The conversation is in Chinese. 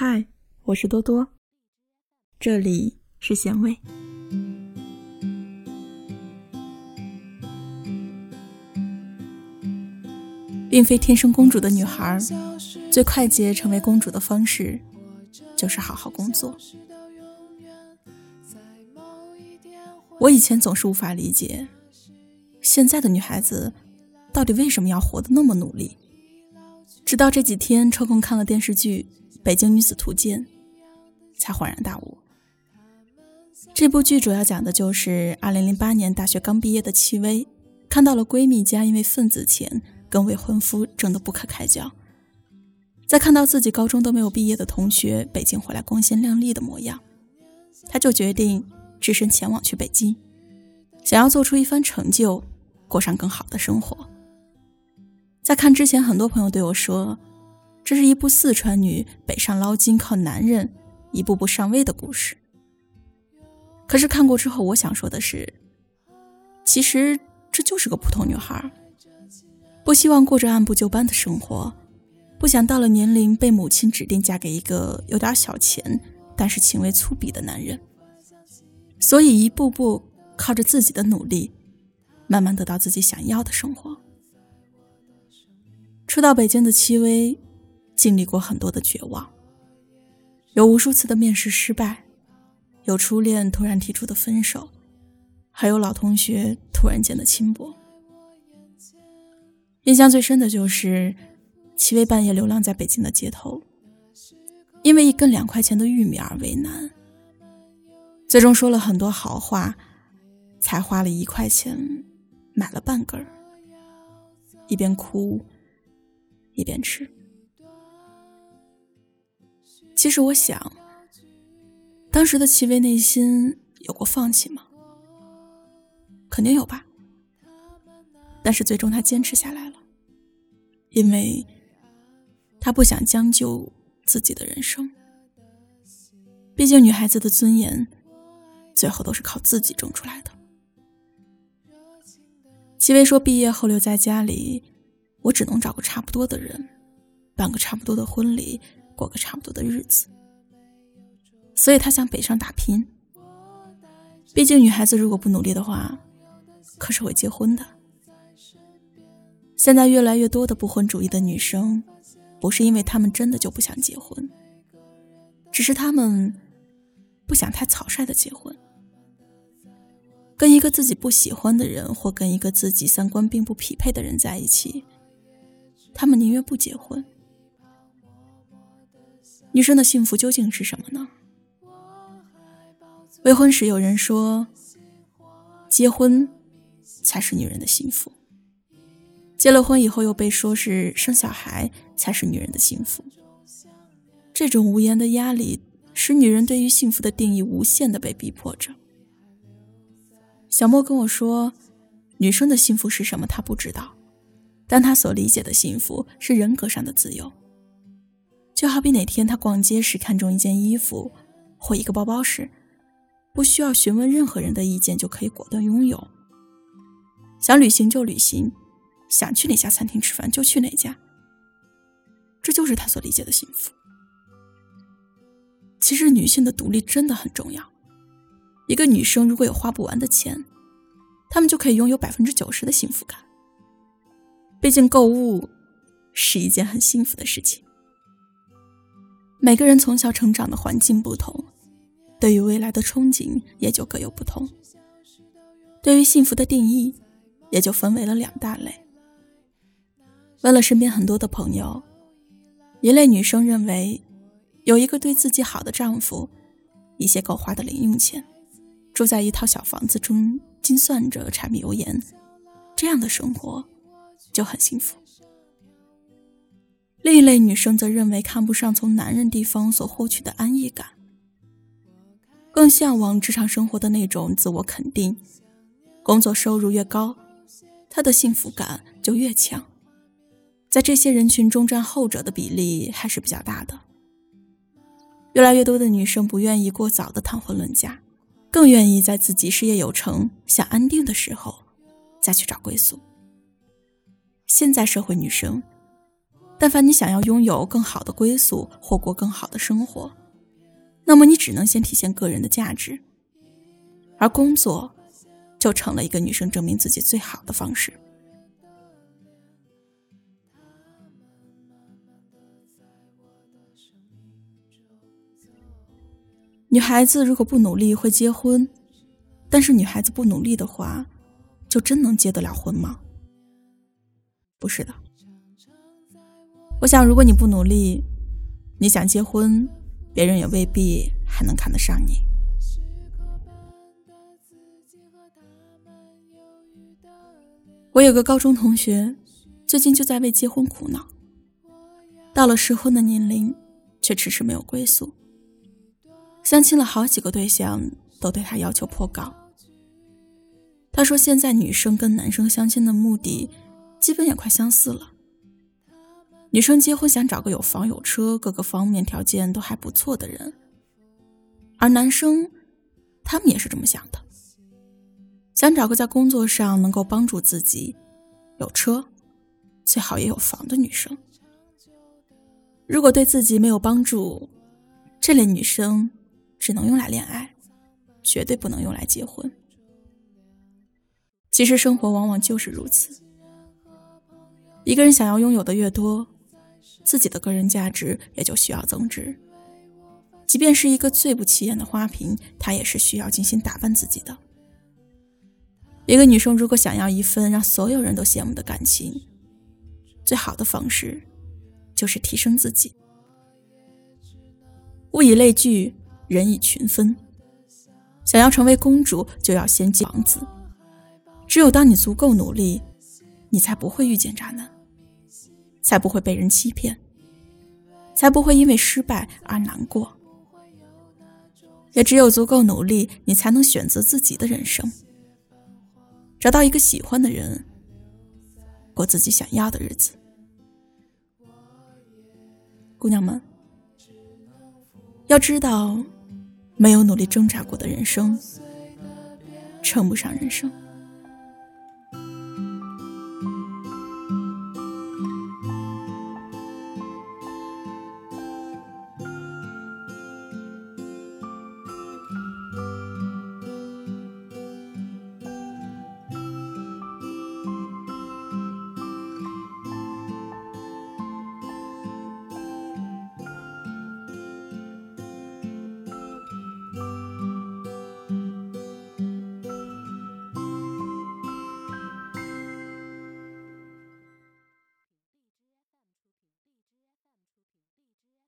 嗨，我是多多，这里是咸味。并非天生公主的女孩，最快捷成为公主的方式，就是好好工作。我以前总是无法理解，现在的女孩子到底为什么要活得那么努力。直到这几天抽空看了电视剧《北京女子图鉴》，才恍然大悟。这部剧主要讲的就是2008年大学刚毕业的戚薇，看到了闺蜜家因为份子钱跟未婚夫争得不可开交，再看到自己高中都没有毕业的同学北京回来光鲜亮丽的模样，她就决定。只身前往去北京，想要做出一番成就，过上更好的生活。在看之前，很多朋友对我说，这是一部四川女北上捞金靠男人一步步上位的故事。可是看过之后，我想说的是，其实这就是个普通女孩，不希望过着按部就班的生活，不想到了年龄被母亲指定嫁给一个有点小钱但是情味粗鄙的男人。所以，一步步靠着自己的努力，慢慢得到自己想要的生活。初到北京的戚薇，经历过很多的绝望，有无数次的面试失败，有初恋突然提出的分手，还有老同学突然间的轻薄。印象最深的就是戚薇半夜流浪在北京的街头，因为一根两块钱的玉米而为难。最终说了很多好话，才花了一块钱买了半根儿，一边哭一边吃。其实我想，当时的戚薇内心有过放弃吗？肯定有吧。但是最终她坚持下来了，因为她不想将就自己的人生。毕竟女孩子的尊严。最后都是靠自己挣出来的。戚薇说：“毕业后留在家里，我只能找个差不多的人，办个差不多的婚礼，过个差不多的日子。所以她想北上打拼。毕竟女孩子如果不努力的话，可是会结婚的。现在越来越多的不婚主义的女生，不是因为她们真的就不想结婚，只是她们不想太草率的结婚。”跟一个自己不喜欢的人，或跟一个自己三观并不匹配的人在一起，他们宁愿不结婚。女生的幸福究竟是什么呢？未婚时有人说，结婚才是女人的幸福；结了婚以后又被说是生小孩才是女人的幸福。这种无言的压力，使女人对于幸福的定义无限的被逼迫着。小莫跟我说，女生的幸福是什么？他不知道，但他所理解的幸福是人格上的自由。就好比哪天他逛街时看中一件衣服或一个包包时，不需要询问任何人的意见就可以果断拥有。想旅行就旅行，想去哪家餐厅吃饭就去哪家。这就是他所理解的幸福。其实女性的独立真的很重要。一个女生如果有花不完的钱，她们就可以拥有百分之九十的幸福感。毕竟购物是一件很幸福的事情。每个人从小成长的环境不同，对于未来的憧憬也就各有不同。对于幸福的定义，也就分为了两大类。问了身边很多的朋友，一类女生认为，有一个对自己好的丈夫，一些够花的零用钱。住在一套小房子中，精算着柴米油盐，这样的生活就很幸福。另一类女生则认为看不上从男人地方所获取的安逸感，更向往职场生活的那种自我肯定。工作收入越高，她的幸福感就越强。在这些人群中，占后者的比例还是比较大的。越来越多的女生不愿意过早的谈婚论嫁。更愿意在自己事业有成、想安定的时候，再去找归宿。现在社会女生但凡你想要拥有更好的归宿或过更好的生活，那么你只能先体现个人的价值，而工作就成了一个女生证明自己最好的方式。女孩子如果不努力会结婚，但是女孩子不努力的话，就真能结得了婚吗？不是的。我想，如果你不努力，你想结婚，别人也未必还能看得上你。我有个高中同学，最近就在为结婚苦恼，到了适婚的年龄，却迟迟没有归宿。相亲了好几个对象，都对他要求颇高。他说：“现在女生跟男生相亲的目的，基本也快相似了。女生结婚想找个有房有车、各个方面条件都还不错的人，而男生，他们也是这么想的，想找个在工作上能够帮助自己、有车，最好也有房的女生。如果对自己没有帮助，这类女生。”只能用来恋爱，绝对不能用来结婚。其实生活往往就是如此。一个人想要拥有的越多，自己的个人价值也就需要增值。即便是一个最不起眼的花瓶，她也是需要精心打扮自己的。一个女生如果想要一份让所有人都羡慕的感情，最好的方式就是提升自己。物以类聚。人以群分，想要成为公主，就要先结王子。只有当你足够努力，你才不会遇见渣男，才不会被人欺骗，才不会因为失败而难过。也只有足够努力，你才能选择自己的人生，找到一个喜欢的人，过自己想要的日子。姑娘们，要知道。没有努力挣扎过的人生，称不上人生。